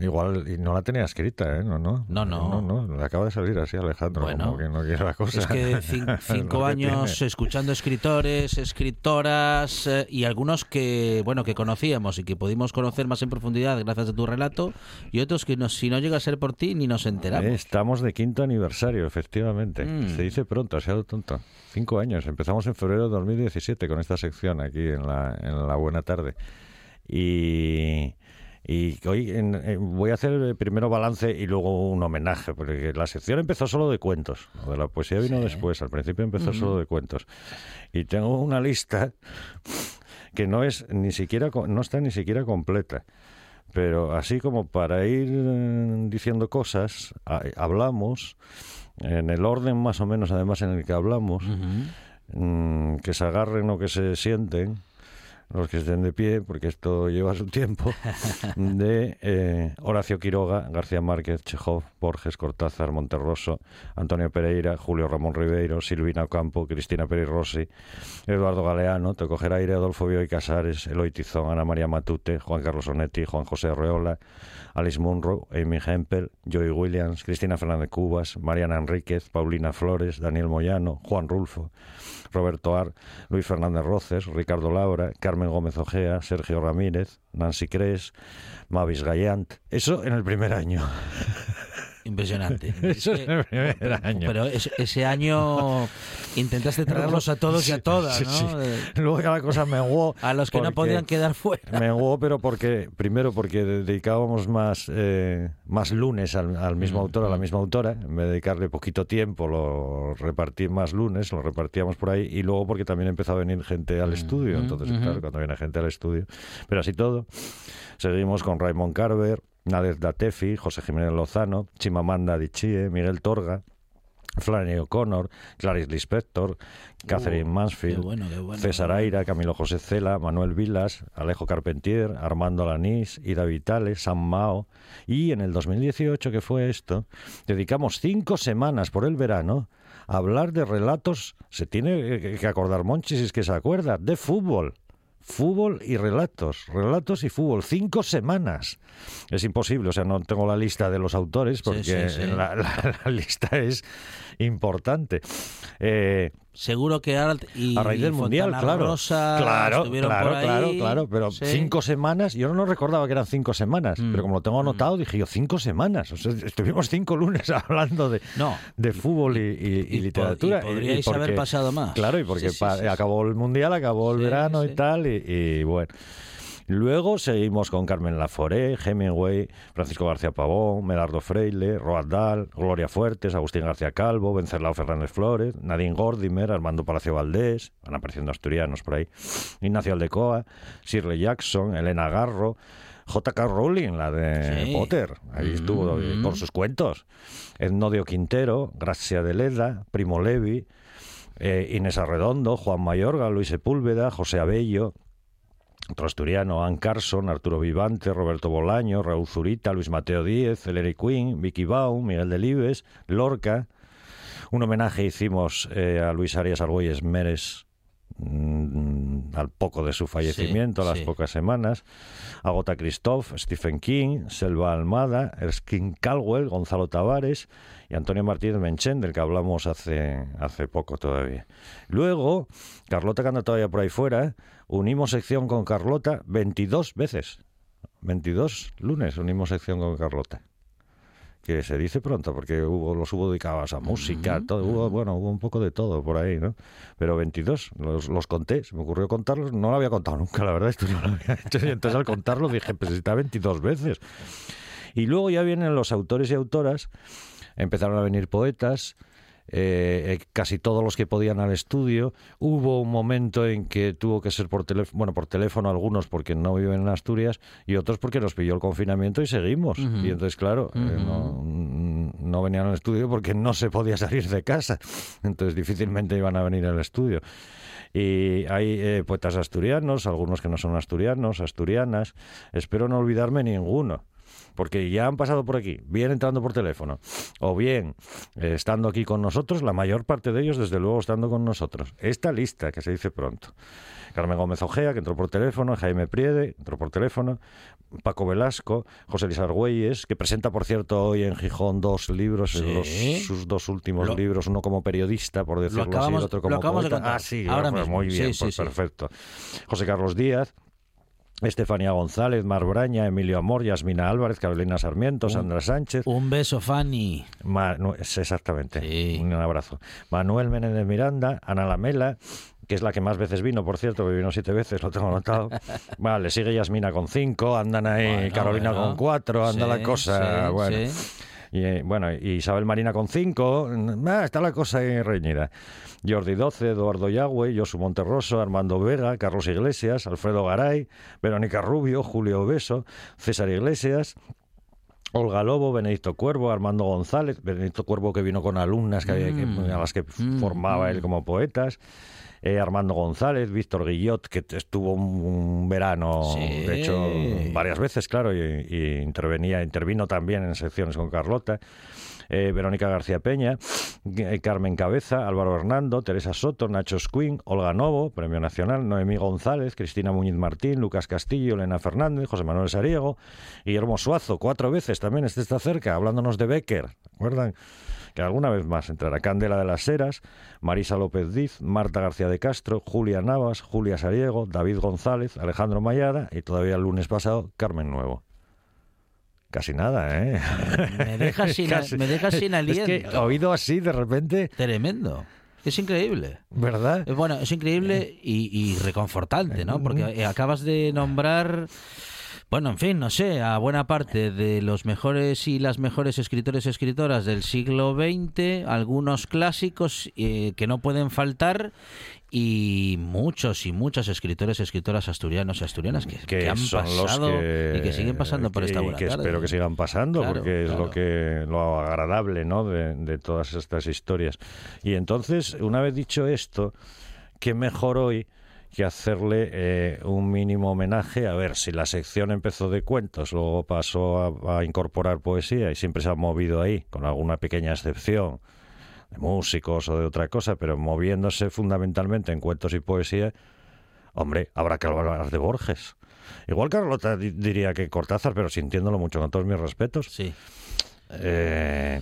Igual, y no la tenía escrita, ¿eh? No, no. No, no. no, no. Le acaba de salir así, Alejandro, Bueno, como que no quiere la cosa. Es que cinco que años escuchando escritores, escritoras eh, y algunos que bueno que conocíamos y que pudimos conocer más en profundidad gracias a tu relato y otros que no, si no llega a ser por ti ni nos enteramos. Eh, Estamos de quinto aniversario, efectivamente. Mm. Se dice pronto, ha sido tonto. Cinco años. Empezamos en febrero de 2017 con esta sección aquí en la, en la Buena Tarde. Y, y hoy en- en- voy a hacer eh, primero balance y luego un homenaje, porque la sección empezó solo de cuentos. Lo de la poesía vino Sí. después. Al principio empezó solo de cuentos. Y tengo una lista que no es ni siquiera no está ni siquiera completa. Pero así como para ir eh, diciendo cosas, ha- hablamos en el orden más o menos además en el que hablamos, mm, que se agarren o que se sienten los que estén de pie, porque esto lleva su tiempo, de eh, Horacio Quiroga, García Márquez, Chejov, Borges, Cortázar, Monterroso, Antonio Pereira, Julio Ramón Ribeiro, Silvina Ocampo, Cristina Peri Rossi, Eduardo Galeano, Te coger aire, Adolfo Bioy Casares, Eloy Tizón, Ana María Matute, Juan Carlos Onetti, Juan José Arreola, Alice Munro, Amy Hempel, Joey Williams, Cristina Fernández Cubas, Mariana Enríquez, Paulina Flores, Daniel Moyano, Juan Rulfo, Roberto Ar, Luis Fernández Roces, Ricardo Laura, Gómez Ojea, Sergio Ramírez, Nancy Cres, Mavis Gallant. Eso en el primer año. Impresionante. Eso Es el primer pero, año. pero ese, ese año intentaste traerlos a todos y a todas, Sí, ¿no? sí. Eh, Luego ya la cosa menguó. A los que no podían quedar fuera. Menguó, pero porque, primero porque dedicábamos más, eh, más lunes al, al mismo Mm, autor, a la mm. misma autora, en vez de dedicarle poquito tiempo, lo repartí más lunes, lo repartíamos por ahí, y luego porque también empezó a venir gente al estudio, mm, entonces, ujú. claro, cuando viene gente al estudio, pero así todo, seguimos con Raymond Carver, Nader Datefi, José Jiménez Lozano, Chimamanda Adichie, Miguel Torga, Flannery O'Connor, Clarice Lispector, Catherine Uh, Mansfield, qué bueno, qué bueno. César Aira, Camilo José Cela, Manuel Vilas, Alejo Carpentier, Armando Alanís, Ida Vitales, Sam Mao. Y en el 2018, que fue esto, dedicamos cinco semanas por el verano a hablar de relatos. Se tiene que acordar Monchi, si es que se acuerda, de fútbol. Fútbol y relatos, relatos y fútbol, cinco semanas. Es imposible, o sea, no tengo la lista de los autores porque sí, sí. La, la- la lista es importante. Eh, Seguro que Art y a raíz del mundial, claro. Rosa claro, claro, claro, claro. Pero Sí. cinco semanas, yo no recordaba que eran cinco semanas, Mm, pero como lo tengo anotado, dije yo, cinco semanas. O sea, estuvimos cinco lunes hablando de, No. de fútbol y, y- y Y po- literatura. podríais haber pasado más. Claro, y porque Sí, sí, acabó el mundial, acabó el verano y tal, y bueno. Luego seguimos con Carmen Laforé, Hemingway, Francisco García Pavón, Medardo Freile, Roald Dahl, Gloria Fuertes, Agustín García Calvo, Vencerlao Fernández Flores, Nadine Gordimer, Armando Palacio Valdés, van apareciendo asturianos por ahí, Ignacio Aldecoa, Shirley Jackson, Elena Garro, J.K. Rowling, la de Sí. Potter, ahí estuvo eh, Mm. con sus cuentos, Ednodio Quintero, Gracia de Leda, Primo Levi, eh, Inés Arredondo, Juan Mayorga, Luis Sepúlveda, José Abello, otro asturiano, Ann Carson, Arturo Vivante, Roberto Bolaño, Raúl Zurita, Luis Mateo Díez, Ellery Quinn, Vicky Baum, Miguel Delibes, Lorca. Un homenaje hicimos eh, a Luis Arias Argüelles Meres mm, al poco de su fallecimiento, a las sí. pocas semanas. Agota Christoph, Stephen King, Selva Almada, Erskine Caldwell, Gonzalo Tavares y Antonio Martínez Menchen, del que hablamos hace, hace poco todavía. Luego, Carlota que anda todavía por ahí fuera, unimos sección con Carlota 22 veces. 22 lunes unimos sección con Carlota. Que se dice pronto, porque hubo, los hubo dedicados a música, todo, hubo, bueno, hubo un poco de todo por ahí, ¿no? Pero 22, los, los conté, se me ocurrió contarlos, no lo había contado nunca, la verdad, esto no lo había hecho, y entonces al contarlo dije, pues está 22 veces. Y luego ya vienen los autores y autoras, empezaron a venir poetas, eh, eh, casi todos los que podían al estudio. Hubo un momento en que tuvo que ser por teléfono, bueno, por teléfono algunos porque no viven en Asturias y otros porque nos pilló el confinamiento y seguimos. Y entonces, claro, eh, no, no venían al estudio porque no se podía salir de casa. Entonces difícilmente iban a venir al estudio. Y hay eh, poetas asturianos, algunos que no son asturianos, asturianas. Espero no olvidarme ninguno. Porque ya han pasado por aquí, bien entrando por teléfono, o bien eh, estando aquí con nosotros, la mayor parte de ellos, desde luego, estando con nosotros. Esta lista, que se dice pronto. Carmen Gómez Ojea, que entró por teléfono, Jaime Priede, entró por teléfono, Paco Velasco, José Luis Argüelles, que presenta, por cierto, hoy en Gijón dos libros, Sí. los- sus dos últimos Lo- libros, uno como periodista, por decirlo así, el otro lo como poeta. Ah, sí, ahora pues mismo. muy bien, Sí, pues perfecto. José Carlos Díaz, Estefanía González, Mar Braña, Emilio Amor, Yasmina Álvarez, Carolina Sarmiento, Un- Sandra Sánchez. Un beso, Fanny. Manu- exactamente. Sí. Un abrazo. Manuel Menéndez Miranda, Ana Lamela, que es la que más veces vino, por cierto, que vino siete veces, lo tengo anotado. Vale, sigue Yasmina con cinco, andan ahí Bueno, Carolina bueno. con cuatro, anda Sí, la cosa. sí, bueno. Y, eh, bueno, Isabel Marina con cinco, ah, está la cosa reñida. Jordi 12, Eduardo Yagüe, Josu Monterroso, Armando Vega, Carlos Iglesias, Alfredo Garay, Verónica Rubio, Julio Beso, César Iglesias, Olga Lobo, Benedicto Cuervo, Armando González, Benedicto Cuervo que vino con alumnas que, había que- Mm. a las que Mm, formaba mm. él como poetas. Eh, Armando González, Víctor Guillot, que estuvo un, un verano, Sí. de hecho, varias veces, claro, y, y intervenía, intervino también en secciones con Carlota. eh, Verónica García Peña, eh, Carmen Cabeza, Álvaro Hernando, Teresa Soto, Nacho Squin, Olga Novo, Premio Nacional, Noemí González, Cristina Muñiz Martín, Lucas Castillo, Elena Fernández, José Manuel Sariego, Guillermo Suazo, cuatro veces también, este está cerca, hablándonos de Becker, ¿recuerdan? Que alguna vez más entrará Candela de las Heras, Marisa López Diz, Marta García de Castro, Julia Navas, Julia Sariego, David González, Alejandro Mayada y todavía el lunes pasado Carmen Nuevo. Casi nada, ¿eh? Me deja sin, Casi. me sin aliento. Es que oído así de repente, Tremendo. Es increíble. ¿verdad? Eh, Bueno, es increíble y, y reconfortante, ¿no? Porque eh, acabas de nombrar, bueno, en fin, no sé, a buena parte de los mejores y las mejores escritores y escritoras del siglo XX, algunos clásicos eh, que no pueden faltar y muchos y muchos escritores y escritoras asturianos y asturianas que, que que han son pasado los que, y que siguen pasando por que- esta y buena que tarde. espero que sigan pasando Claro, porque es lo que lo agradable no de, de todas estas historias. Y entonces una vez dicho esto qué mejor hoy que hacerle eh, un mínimo homenaje a ver si la sección empezó de cuentos luego pasó a, a incorporar poesía y siempre se ha movido ahí con alguna pequeña excepción de músicos o de otra cosa, pero moviéndose fundamentalmente en cuentos y poesía, hombre, habrá que hablar de Borges. Igual Carlota di- diría que Cortázar, pero sintiéndolo mucho, con todos mis respetos. Sí. Eh,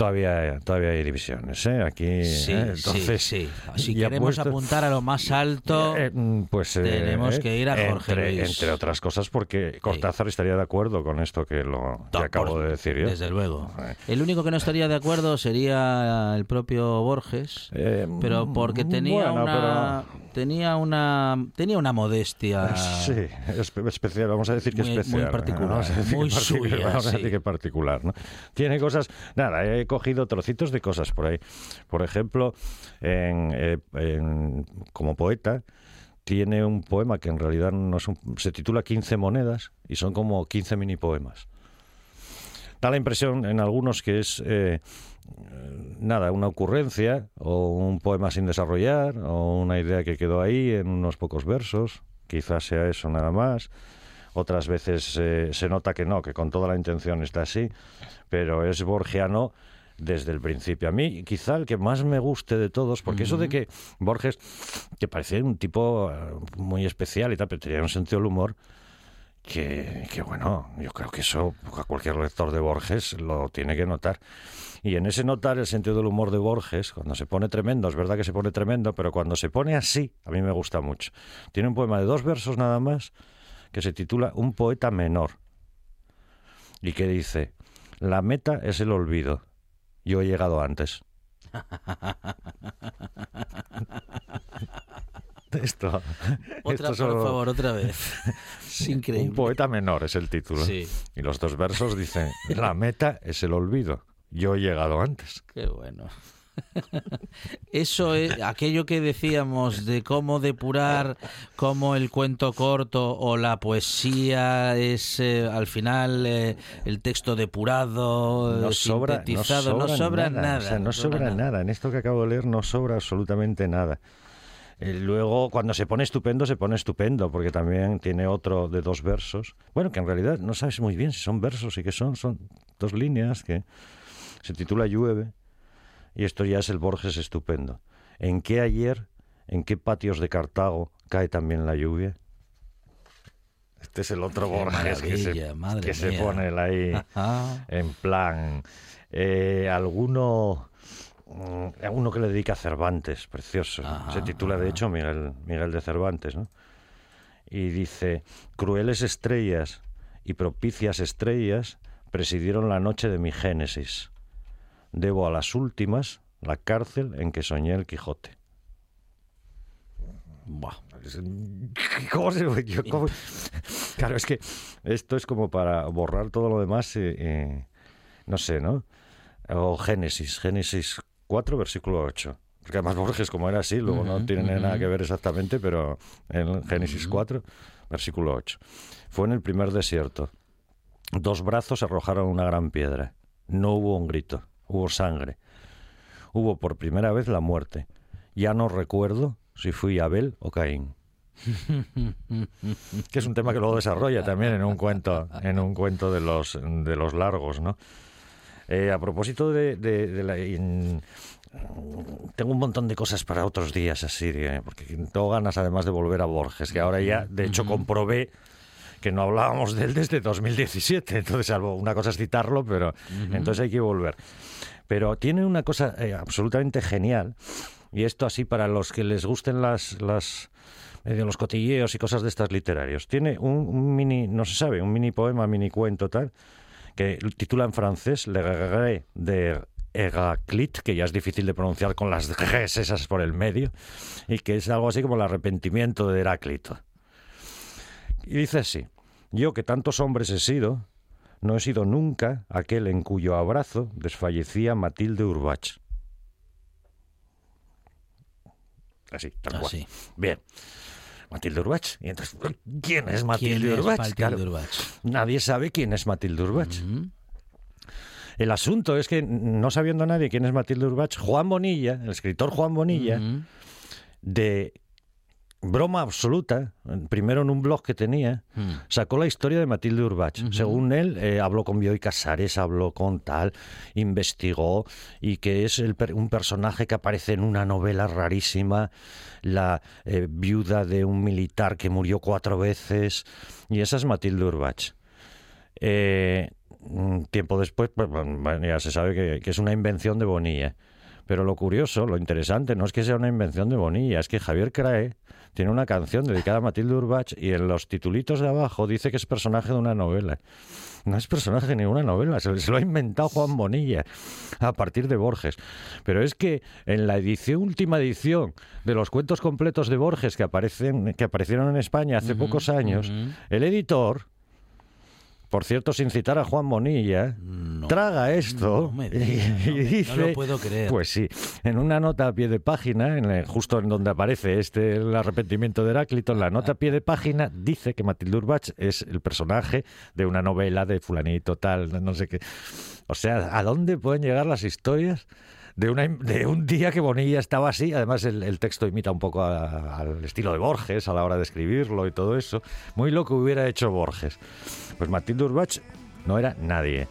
todavía, todavía hay divisiones, ¿eh? Aquí, Sí, ¿eh? entonces, sí, sí. Si queremos apuntar a lo más alto, eh, mm, pues eh, tenemos eh, que ir a Jorge entre, Luis. entre otras cosas porque Cortázar estaría de acuerdo con esto que lo que acabo por- de decir yo. Desde luego. Eh. El único que no estaría de acuerdo sería el propio Borges, Eh, pero porque tenía bueno, una tenía una tenía una modestia. Sí, es especial, vamos a decir que Muy- muy especial. particular, Vamos a decir muy que particular, suya, vamos a decir que particular, ¿no? Tiene cosas, nada, he cogido trocitos de cosas por ahí. Por ejemplo, eh, en- como poeta, tiene un poema que en realidad no es un- se titula 15 monedas y son como 15 mini poemas. Da la impresión en algunos que es eh, nada, una ocurrencia o un poema sin desarrollar o una idea que quedó ahí en unos pocos versos. Quizás sea eso nada más. Otras veces eh, se nota que no, que con toda la intención está así, pero es borgiano desde el principio. A mí, quizá el que más me guste de todos, porque eso de que Borges, que parecía un tipo eh, muy especial y tal, pero tenía un sentido del humor, que, que bueno, yo creo que eso a cualquier lector de Borges lo tiene que notar. Y en ese notar el sentido del humor de Borges, cuando se pone tremendo, es verdad que se pone tremendo, pero cuando se pone así, a mí me gusta mucho. Tiene un poema de dos versos nada más que se titula Un poeta menor y que dice, la meta es el olvido, yo he llegado antes. Esto, Otra, esto por favor, otra vez. Es increíble. un poeta menor es el título. Sí. Y los dos versos dicen, la meta es el olvido. Yo he llegado antes. Qué bueno. Eso es aquello que decíamos de cómo depurar, cómo el cuento corto o la poesía es eh, al final eh, el texto depurado, No eh, no sintetizado, sobra, no sobra nada. nada. O sea, no sobra nada. En esto que acabo de leer no sobra absolutamente nada. Eh, luego, cuando se pone estupendo, se pone estupendo, porque también tiene otro de dos versos. Bueno, que en realidad no sabes muy bien si son versos y que son, son dos líneas que se titula Llueve, y esto ya es el Borges estupendo. ¿En qué ayer, en qué patios de Cartago cae también la lluvia? Este es el otro Qué Borges que, se, que se pone él ahí en plan. eh, alguno mm, uno que le dedica a Cervantes, precioso. Ajá, se titula, de hecho, Miguel, Miguel de Cervantes, ¿no? Y dice, crueles estrellas y propicias estrellas presidieron la noche de mi génesis. Debo a las últimas la cárcel en que soñé el Quijote. Buah. ¿Cómo se- yo- cómo- Claro, es que esto es como para borrar todo lo demás, eh, eh, no sé, ¿no? O Génesis, Génesis 4, versículo 8. Porque además Borges, como era así, luego no tiene nada que ver exactamente, pero en Génesis 4, versículo 8. Fue en el primer desierto. Dos brazos arrojaron una gran piedra. No hubo un grito, hubo sangre. Hubo por primera vez la muerte. Ya no recuerdo si fui Abel o Caín. que es un tema que luego desarrolla también en un cuento, en un cuento de los de los largos, ¿no? Eh, a propósito de, de- de la in- tengo un montón de cosas para otros días así, porque tengo ganas además de volver a Borges, que ahora ya, de hecho, comprobé que no hablábamos de él desde 2017. Entonces, salvo una cosa es citarlo, pero entonces hay que volver. Pero tiene una cosa eh, absolutamente genial, y esto así para los que les gusten las, las medio los cotilleos y cosas de estas literarios. Tiene un, un mini, no se sabe, un mini poema, mini cuento tal, que titula en francés Le regret de Héraclite, que ya es difícil de pronunciar con las Gs esas por el medio, y que es algo así como el arrepentimiento de Heráclito. Y dice así, yo que tantos hombres he sido, no he sido nunca aquel en cuyo abrazo desfallecía Matilde Urbach. Así, tal cual. Así. Bien. Matilde Urbach. Y entonces, ¿quién es Matilde ¿Quién es Urbach? Matilde Claro, Urbach? Nadie sabe quién es Matilde Urbach. El asunto es que, no sabiendo nadie quién es Matilde Urbach, Juan Bonilla, el escritor Juan Bonilla, de broma absoluta, primero en un blog que tenía, Mm. sacó la historia de Matilde Urbach. Según él, eh, habló con Bioy Casares, habló con tal, investigó, y que es el un personaje que aparece en una novela rarísima, la eh, viuda de un militar que murió cuatro veces, y esa es Matilde Urbach. Eh, un tiempo después, pues, bueno, ya se sabe que, que es una invención de Bonilla. Pero lo curioso, lo interesante, no es que sea una invención de Bonilla, es que Javier Crae tiene una canción dedicada a Matilde Urbach y en los titulitos de abajo dice que es personaje de una novela. No es personaje de ninguna novela, se, lo ha inventado Juan Bonilla a partir de Borges. Pero es que en la edición, última edición de los cuentos completos de Borges que, aparecen, que aparecieron en España hace pocos años, el editor, por cierto, sin citar a Juan Bonilla, No, traga esto no me y, digas, no dice, lo puedo creer. pues sí, en una nota a pie de página, en el- justo en donde aparece este el arrepentimiento de Heráclito, en la nota a pie de página dice que Matilde Urbach es el personaje de una novela de fulanito tal, no sé qué. O sea, ¿a dónde pueden llegar las historias? De, de un día que Bonilla estaba así, además el, el texto imita un poco a- al estilo de Borges a la hora de escribirlo y todo eso. Muy lo que hubiera hecho Borges. Pues Matilde Urbach no era nadie.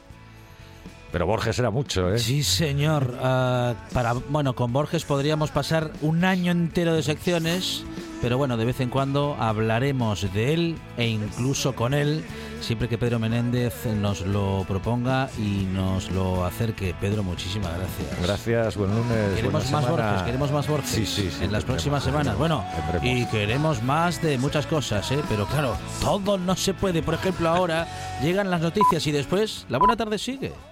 Pero Borges era mucho, ¿eh? Sí, señor. Ah, para, bueno, con Borges podríamos pasar un año entero de secciones, pero bueno, de vez en cuando hablaremos de él e incluso con él, siempre que Pedro Menéndez nos lo proponga y nos lo acerque. Pedro, muchísimas gracias. Gracias, buen lunes. Queremos más semana. Borges, queremos más Borges Sí, sí, sí, en las próximas semanas. Bueno, tendremos. y queremos más de muchas cosas, ¿eh? pero claro, todo no se puede. Por ejemplo, ahora llegan las noticias y después la buena tarde sigue.